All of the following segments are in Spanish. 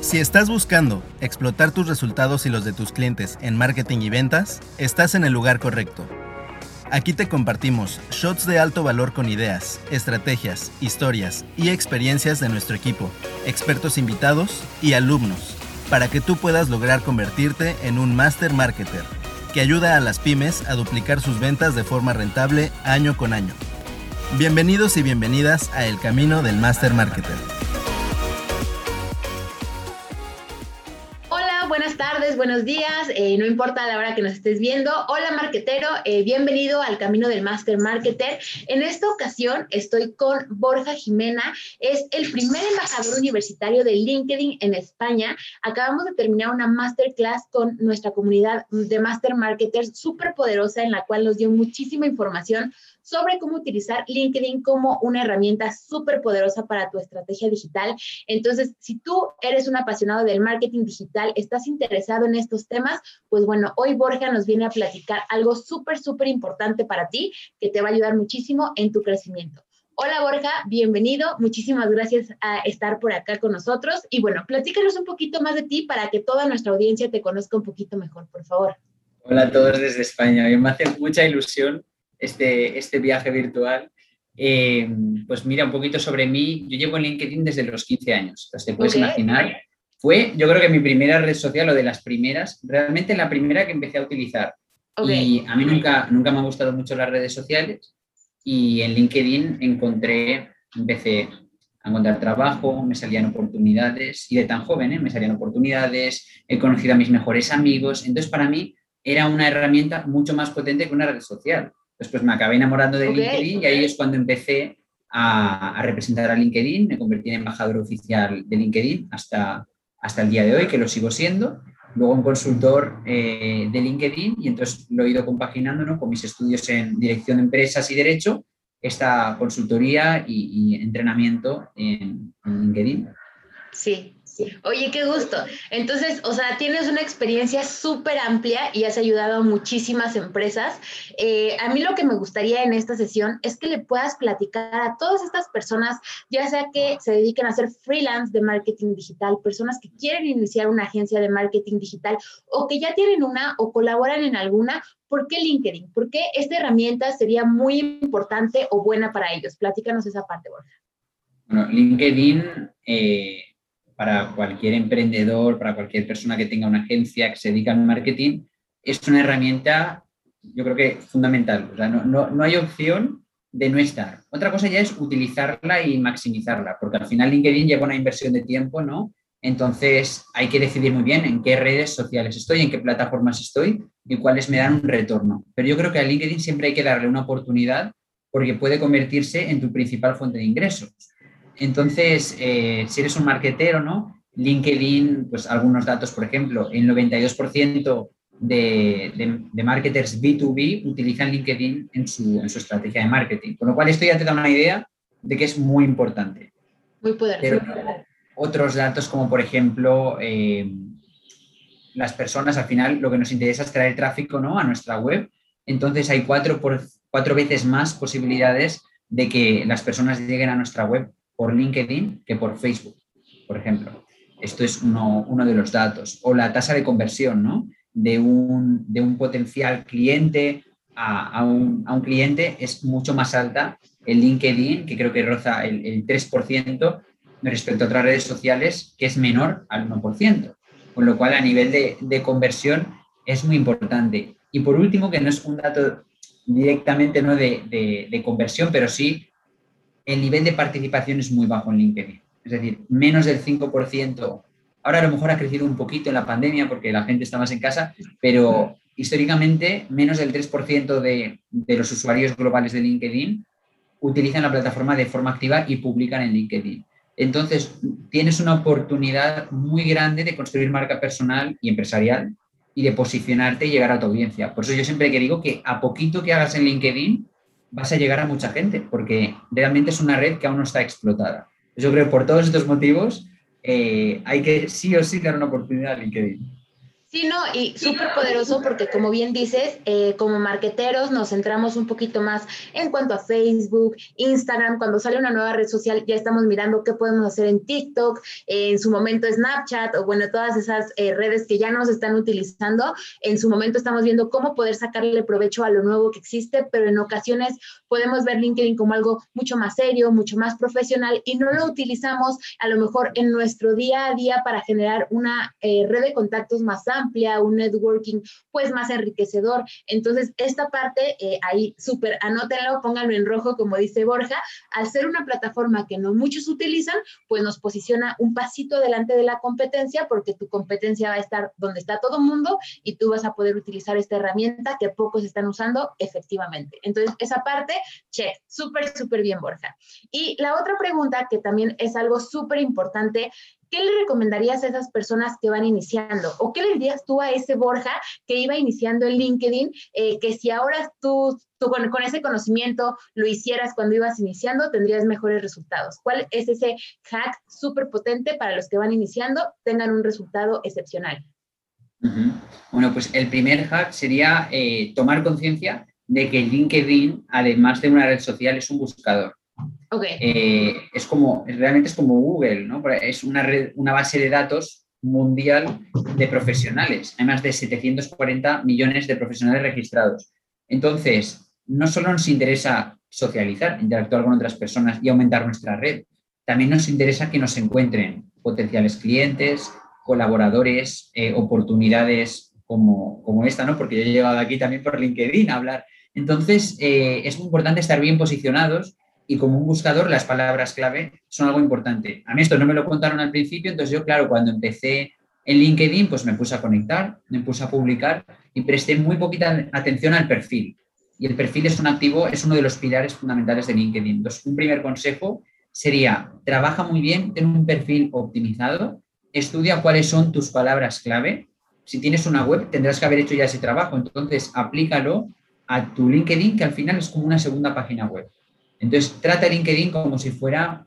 Si estás buscando explotar tus resultados y los de tus clientes en marketing y ventas, estás en el lugar correcto. Aquí te compartimos shots de alto valor con ideas, estrategias, historias y experiencias de nuestro equipo, expertos invitados y alumnos, para que tú puedas lograr convertirte en un master marketer que ayuda a las pymes a duplicar sus ventas de forma rentable año con año. Bienvenidos y bienvenidas a El Camino del Master Marketer. Buenos días, eh, no importa la hora que nos estés viendo. Hola marquetero, eh, bienvenido al Camino del Master Marketer. En esta ocasión estoy con Borja Jimena, es el primer embajador universitario de LinkedIn en España. Acabamos de terminar una masterclass con nuestra comunidad de Master Marketers súper poderosa en la cual nos dio muchísima información sobre cómo utilizar LinkedIn como una herramienta súper poderosa para tu estrategia digital. Entonces, si tú eres un apasionado del marketing digital, estás interesado en estos temas, pues bueno, hoy Borja nos viene a platicar algo súper, súper importante para ti que te va a ayudar muchísimo en tu crecimiento. Hola Borja, bienvenido. Muchísimas gracias a estar por acá con nosotros. Y bueno, platícanos un poquito más de ti para que toda nuestra audiencia te conozca un poquito mejor, por favor. Hola a todos desde España. Me hace mucha ilusión este, este viaje virtual. Eh, pues mira, un poquito sobre mí. Yo llevo en LinkedIn desde los 15 años. Entonces te puedes imaginar. Fue, yo creo que mi primera red social o de las primeras, realmente la primera que empecé a utilizar. Y a mí nunca, nunca me han gustado mucho las redes sociales y en LinkedIn encontré, empecé a encontrar trabajo, me salían oportunidades y de tan joven ¿eh? me salían oportunidades, he conocido a mis mejores amigos. Entonces para mí era una herramienta mucho más potente que una red social. Después me acabé enamorando de LinkedIn y ahí es cuando empecé a, representar a LinkedIn, me convertí en embajador oficial de LinkedIn hasta, hasta el día de hoy, que lo sigo siendo. Luego un consultor eh, de LinkedIn y entonces lo he ido compaginando con mis estudios en dirección de empresas y derecho, esta consultoría y, entrenamiento en, en LinkedIn. Sí, Oye, qué gusto. Entonces, o sea, tienes una experiencia súper amplia y has ayudado a muchísimas empresas. Eh, a mí lo que me gustaría en esta sesión es que le puedas platicar a todas estas personas, ya sea que se dediquen a hacer freelance de marketing digital, personas que quieren iniciar una agencia de marketing digital o que ya tienen una o colaboran en alguna, ¿por qué LinkedIn? ¿Por qué esta herramienta sería muy importante o buena para ellos? Platícanos esa parte, Borja. Bueno, LinkedIn... Eh para cualquier emprendedor, para cualquier persona que tenga una agencia que se dedica al marketing, es una herramienta, yo creo que fundamental. O sea, no, no, no hay opción de no estar. Otra cosa ya es utilizarla y maximizarla, porque al final LinkedIn lleva una inversión de tiempo, ¿no? Entonces hay que decidir muy bien en qué redes sociales estoy, en qué plataformas estoy y cuáles me dan un retorno. Pero yo creo que a LinkedIn siempre hay que darle una oportunidad porque puede convertirse en tu principal fuente de ingresos. Entonces, eh, si eres un marketero, ¿no? LinkedIn, pues algunos datos, por ejemplo, el 92% de, de, de, marketers B2B utilizan LinkedIn en su, en su, estrategia de marketing. Con lo cual, esto ya te da una idea de que es muy importante. Muy poderoso. otros datos, como por ejemplo, eh, las personas, al final, lo que nos interesa es traer tráfico ¿no? a nuestra web. Entonces, hay cuatro, por, cuatro veces más posibilidades de que las personas lleguen a nuestra web por LinkedIn que por Facebook, por ejemplo. Esto es uno, de los datos. O la tasa de conversión, ¿no? De un, de un potencial cliente a, un, cliente es mucho más alta en LinkedIn, que creo que roza el, 3% respecto a otras redes sociales, que es menor al 1%. Con lo cual, a nivel de, conversión, es muy importante. Y por último, que no es un dato directamente ¿no? de, de conversión, pero sí el nivel de participación es muy bajo en LinkedIn. Es decir, menos del 5%. Ahora a lo mejor ha crecido un poquito en la pandemia porque la gente está más en casa, pero históricamente menos del 3% de, los usuarios globales de LinkedIn utilizan la plataforma de forma activa y publican en LinkedIn. Entonces, tienes una oportunidad muy grande de construir marca personal y empresarial y de posicionarte y llegar a tu audiencia. Por eso yo siempre que digo que a poquito que hagas en LinkedIn, vas a llegar a mucha gente, porque realmente es una red que aún no está explotada. Yo creo que por todos estos motivos eh, hay que sí o sí dar una oportunidad a LinkedIn. Sí, no, y súper poderoso porque como bien dices, eh, como marqueteros nos centramos un poquito más en cuanto a Facebook, Instagram, cuando sale una nueva red social ya estamos mirando qué podemos hacer en TikTok, en su momento Snapchat o bueno, todas esas eh, redes que ya nos están utilizando, en su momento estamos viendo cómo poder sacarle provecho a lo nuevo que existe, pero en ocasiones podemos ver LinkedIn como algo mucho más serio, mucho más profesional y no lo utilizamos a lo mejor en nuestro día a día para generar una eh, red de contactos más amplia amplia, un networking pues más enriquecedor. Entonces, esta parte eh, ahí súper, anótenlo, pónganlo en rojo, como dice Borja, al ser una plataforma que no muchos utilizan, pues nos posiciona un pasito delante de la competencia porque tu competencia va a estar donde está todo mundo y tú vas a poder utilizar esta herramienta que pocos están usando efectivamente. Entonces, esa parte, check, súper, súper bien, Borja. Y la otra pregunta que también es algo súper importante ¿qué le recomendarías a esas personas que van iniciando? ¿O qué le dirías tú a ese Borja que iba iniciando en LinkedIn, eh, que si ahora tú, con, con, ese conocimiento lo hicieras cuando ibas iniciando, tendrías mejores resultados? ¿Cuál es ese hack súper potente para los que van iniciando, tengan un resultado excepcional? Bueno, pues el primer hack sería eh, tomar conciencia de que LinkedIn, además de una red social, es un buscador. Eh, es como, realmente es como Google, ¿no? Es una, una base de datos mundial de profesionales. Hay más de 740 millones de profesionales registrados. Entonces, no solo nos interesa socializar, interactuar con otras personas y aumentar nuestra red, también nos interesa que nos encuentren potenciales clientes, colaboradores, eh, oportunidades como, como, esta, ¿no? Porque yo he llegado aquí también por LinkedIn a hablar. Entonces, eh, es muy importante estar bien posicionados y como un buscador las palabras clave son algo importante. A mí esto no me lo contaron al principio, entonces yo, claro, cuando empecé en LinkedIn, pues me puse a conectar, me puse a publicar y presté muy poquita atención al perfil. Y el perfil es un activo, es uno de los pilares fundamentales de LinkedIn. Entonces, un primer consejo sería, trabaja muy bien, ten un perfil optimizado, estudia cuáles son tus palabras clave. Si tienes una web, tendrás que haber hecho ya ese trabajo, entonces aplícalo a tu LinkedIn, que al final es como una segunda página web. Entonces, trata LinkedIn como si fuera,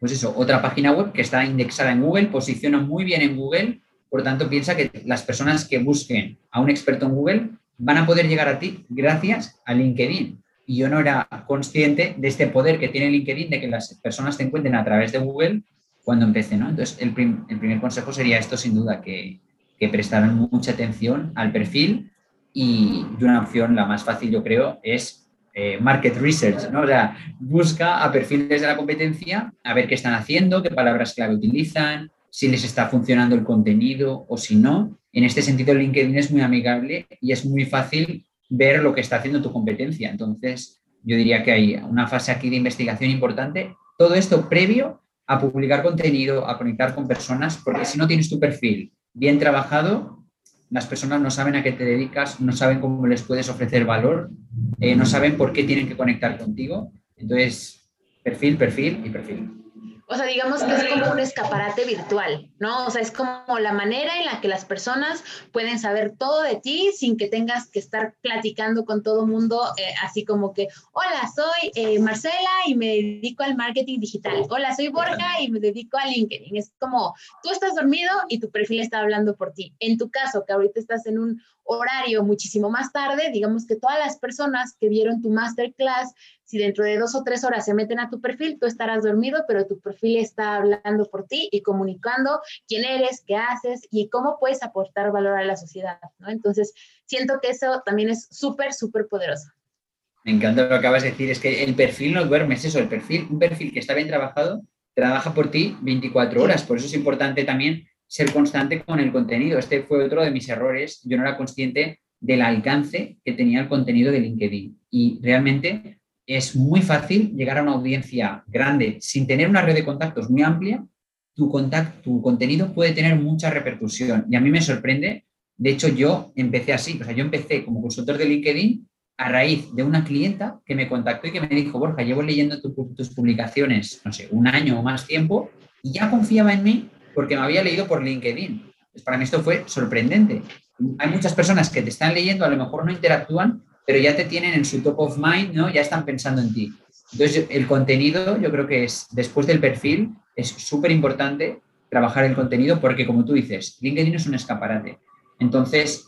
pues eso, otra página web que está indexada en Google, posiciona muy bien en Google, por tanto, piensa que las personas que busquen a un experto en Google van a poder llegar a ti gracias a LinkedIn. Y yo no era consciente de este poder que tiene LinkedIn de que las personas te encuentren a través de Google cuando empecé. Entonces, el, primer consejo sería esto, sin duda, que, que prestaran mucha atención al perfil y una opción, la más fácil, yo creo, es eh, market research, ¿no? O sea, busca a perfiles de la competencia a ver qué están haciendo, qué palabras clave utilizan, si les está funcionando el contenido o si no. En este sentido, LinkedIn es muy amigable y es muy fácil ver lo que está haciendo tu competencia. Entonces, yo diría que hay una fase aquí de investigación importante. Todo esto previo a publicar contenido, a conectar con personas, porque si no tienes tu perfil bien trabajado, las personas no saben a qué te dedicas, no saben cómo les puedes ofrecer valor, eh, no saben por qué tienen que conectar contigo. Entonces, perfil, perfil y perfil. O sea, digamos que es como un escaparate virtual, ¿no? O sea, es como la manera en la que las personas pueden saber todo de ti sin que tengas que estar platicando con todo mundo, eh, así como que, hola, soy eh, Marcela y me dedico al marketing digital. Hola, soy Borja y me dedico a LinkedIn. Es como, tú estás dormido y tu perfil está hablando por ti. En tu caso, que ahorita estás en un horario muchísimo más tarde, digamos que todas las personas que vieron tu masterclass, si dentro de dos o tres horas se meten a tu perfil, tú estarás dormido, pero tu perfil está hablando por ti y comunicando quién eres, qué haces y cómo puedes aportar valor a la sociedad, ¿no? Entonces, siento que eso también es súper, súper poderoso. Me encanta lo que acabas de decir, es que el perfil no duerme, es eso, el perfil, un perfil que está bien trabajado, trabaja por ti 24 horas, por eso es importante también ser constante con el contenido. Este fue otro de mis errores. Yo no era consciente del alcance que tenía el contenido de LinkedIn. Y realmente es muy fácil llegar a una audiencia grande sin tener una red de contactos muy amplia. Tu, tu contenido puede tener mucha repercusión. Y a mí me sorprende. De hecho, yo empecé así. O sea, yo empecé como consultor de LinkedIn a raíz de una clienta que me contactó y que me dijo, Borja, llevo leyendo tus publicaciones, no sé, un año o más tiempo y ya confiaba en mí porque me había leído por LinkedIn. Pues para mí esto fue sorprendente. Hay muchas personas que te están leyendo, a lo mejor no interactúan, pero ya te tienen en su top of mind, ¿no? Ya están pensando en ti. Entonces, el contenido, yo creo que es, después del perfil, es súper importante trabajar el contenido porque, como tú dices, LinkedIn es un escaparate. Entonces,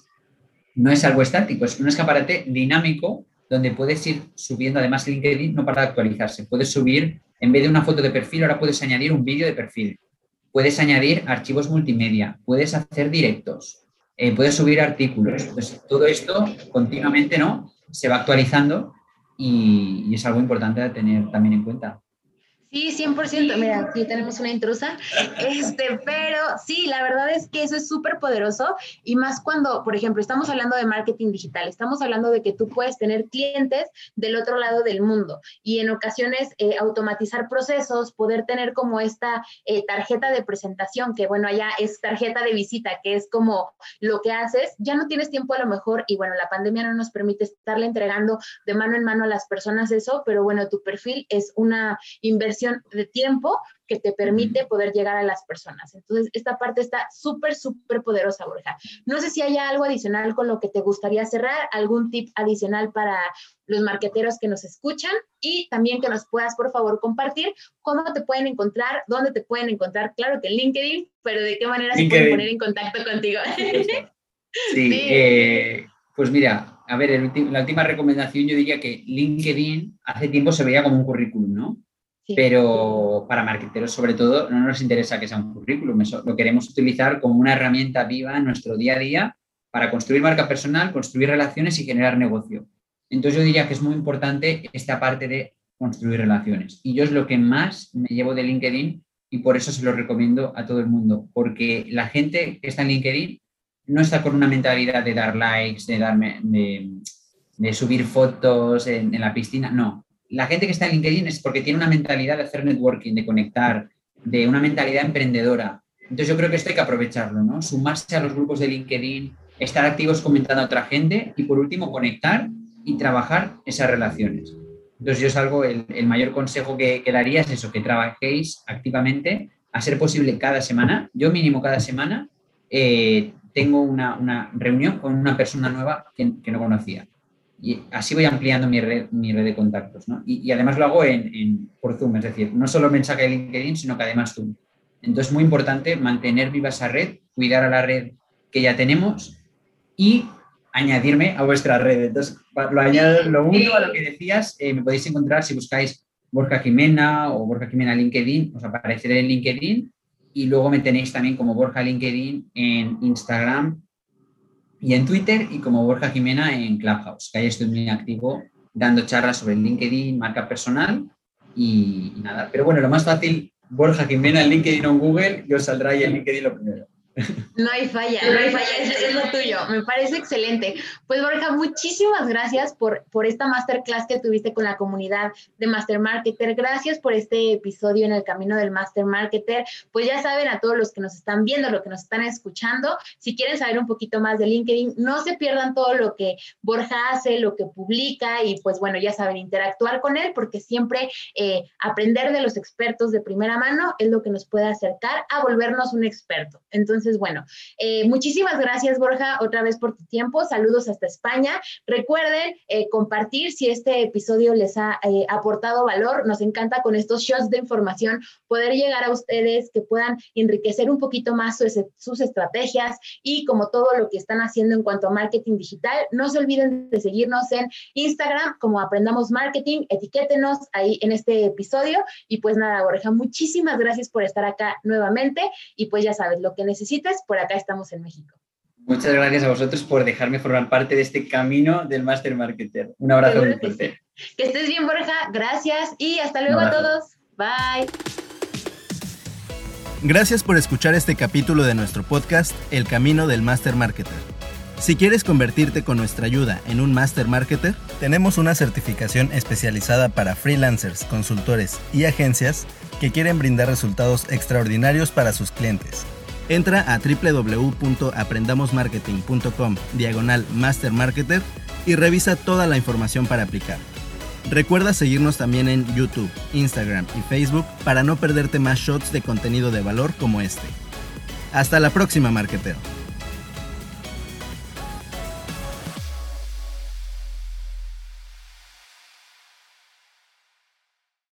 no es algo estático, es un escaparate dinámico donde puedes ir subiendo, además LinkedIn no para de actualizarse, puedes subir, en vez de una foto de perfil, ahora puedes añadir un vídeo de perfil, puedes añadir archivos multimedia, puedes hacer directos, eh, puedes subir artículos. Todo esto continuamente ¿no? se va actualizando y, y es algo importante de tener también en cuenta. Sí, 100%. Mira, aquí tenemos una intrusa. Este, pero sí, la verdad es que eso es súper poderoso y más cuando, por ejemplo, estamos hablando de marketing digital, estamos hablando de que tú puedes tener clientes del otro lado del mundo y en ocasiones eh, automatizar procesos, poder tener como esta eh, tarjeta de presentación, que bueno, allá es tarjeta de visita, que es como lo que haces, ya no tienes tiempo a lo mejor y bueno, la pandemia no nos permite estarle entregando de mano en mano a las personas eso, pero bueno, tu perfil es una inversión de tiempo que te permite poder llegar a las personas. Entonces, esta parte está súper, súper poderosa, Borja. No sé si hay algo adicional con lo que te gustaría cerrar, algún tip adicional para los marqueteros que nos escuchan y también que nos puedas, por favor, compartir cómo te pueden encontrar, dónde te pueden encontrar, claro que en LinkedIn, pero de qué manera se pueden poner en contacto contigo. Sí, eh, pues mira, a ver, la última recomendación yo diría que LinkedIn hace tiempo se veía como un currículum, ¿no? Pero para marketeros, sobre todo, no nos interesa que sea un currículum, eso lo queremos utilizar como una herramienta viva en nuestro día a día para construir marca personal, construir relaciones y generar negocio. Entonces yo diría que es muy importante esta parte de construir relaciones. Y yo es lo que más me llevo de LinkedIn y por eso se lo recomiendo a todo el mundo, porque la gente que está en LinkedIn no está con una mentalidad de dar likes, de, darme, de, subir fotos en la piscina, no la gente que está en LinkedIn es porque tiene una mentalidad de hacer networking, de conectar, de una mentalidad emprendedora. Entonces yo creo que esto hay que aprovecharlo, ¿no? Sumarse a los grupos de LinkedIn, estar activos comentando a otra gente y por último conectar y trabajar esas relaciones. Entonces yo es algo, el, mayor consejo que, daría es eso, que trabajéis activamente, a ser posible cada semana, yo mínimo cada semana, eh, tengo una, reunión con una persona nueva que no conocía y así voy ampliando mi red, mi red de contactos. ¿no? Y, además lo hago en, por Zoom, es decir, no solo mensaje de LinkedIn, sino que además Zoom. Entonces es muy importante mantener viva esa red, cuidar a la red que ya tenemos y añadirme a vuestra red. Entonces, lo añado, lo único a lo que decías, eh, me podéis encontrar si buscáis Borja Jimena o Borja Jimena LinkedIn, os apareceré en LinkedIn y luego me tenéis también como Borja LinkedIn en Instagram y en Twitter y como Borja Jimena en Clubhouse, que ahí estoy muy activo dando charlas sobre LinkedIn, marca personal y, nada. Pero bueno, lo más fácil, Borja Jimena en LinkedIn o en Google, yo saldrá ahí en LinkedIn lo primero. No hay falla, no hay falla, es, lo tuyo. Me parece excelente. Pues Borja, muchísimas gracias por, por esta masterclass que tuviste con la comunidad de Master Marketer. Gracias por este episodio en el camino del Master Marketer. Pues ya saben a todos los que nos están viendo, los que nos están escuchando, si quieren saber un poquito más de LinkedIn, no se pierdan todo lo que Borja hace, lo que publica y pues bueno, ya saben, interactuar con él porque siempre eh, aprender de los expertos de primera mano es lo que nos puede acercar a volvernos un experto. Entonces, bueno, eh, muchísimas gracias, Borja, otra vez por tu tiempo. Saludos hasta España. Recuerden eh, compartir si este episodio les ha eh, aportado valor. Nos encanta con estos shots de información poder llegar a ustedes que puedan enriquecer un poquito más sus, estrategias y como todo lo que están haciendo en cuanto a marketing digital. No se olviden de seguirnos en Instagram como Aprendamos Marketing. Etiquétenos ahí en este episodio. Y pues nada, Borja, muchísimas gracias por estar acá nuevamente. Y pues ya sabes, lo que necesitas por acá estamos en México. Muchas gracias a vosotros por dejarme formar parte de este camino del Master Marketer. Un abrazo muy fuerte. Que estés bien, Borja. Gracias y hasta luego a todos. Bye. Gracias por escuchar este capítulo de nuestro podcast El Camino del Master Marketer. Si quieres convertirte con nuestra ayuda en un Master Marketer, tenemos una certificación especializada para freelancers, consultores y agencias que quieren brindar resultados extraordinarios para sus clientes. Entra a www.aprendamosmarketing.com diagonal Master Marketer y revisa toda la información para aplicar. Recuerda seguirnos también en YouTube, Instagram y Facebook para no perderte más shots de contenido de valor como este. Hasta la próxima, marketero.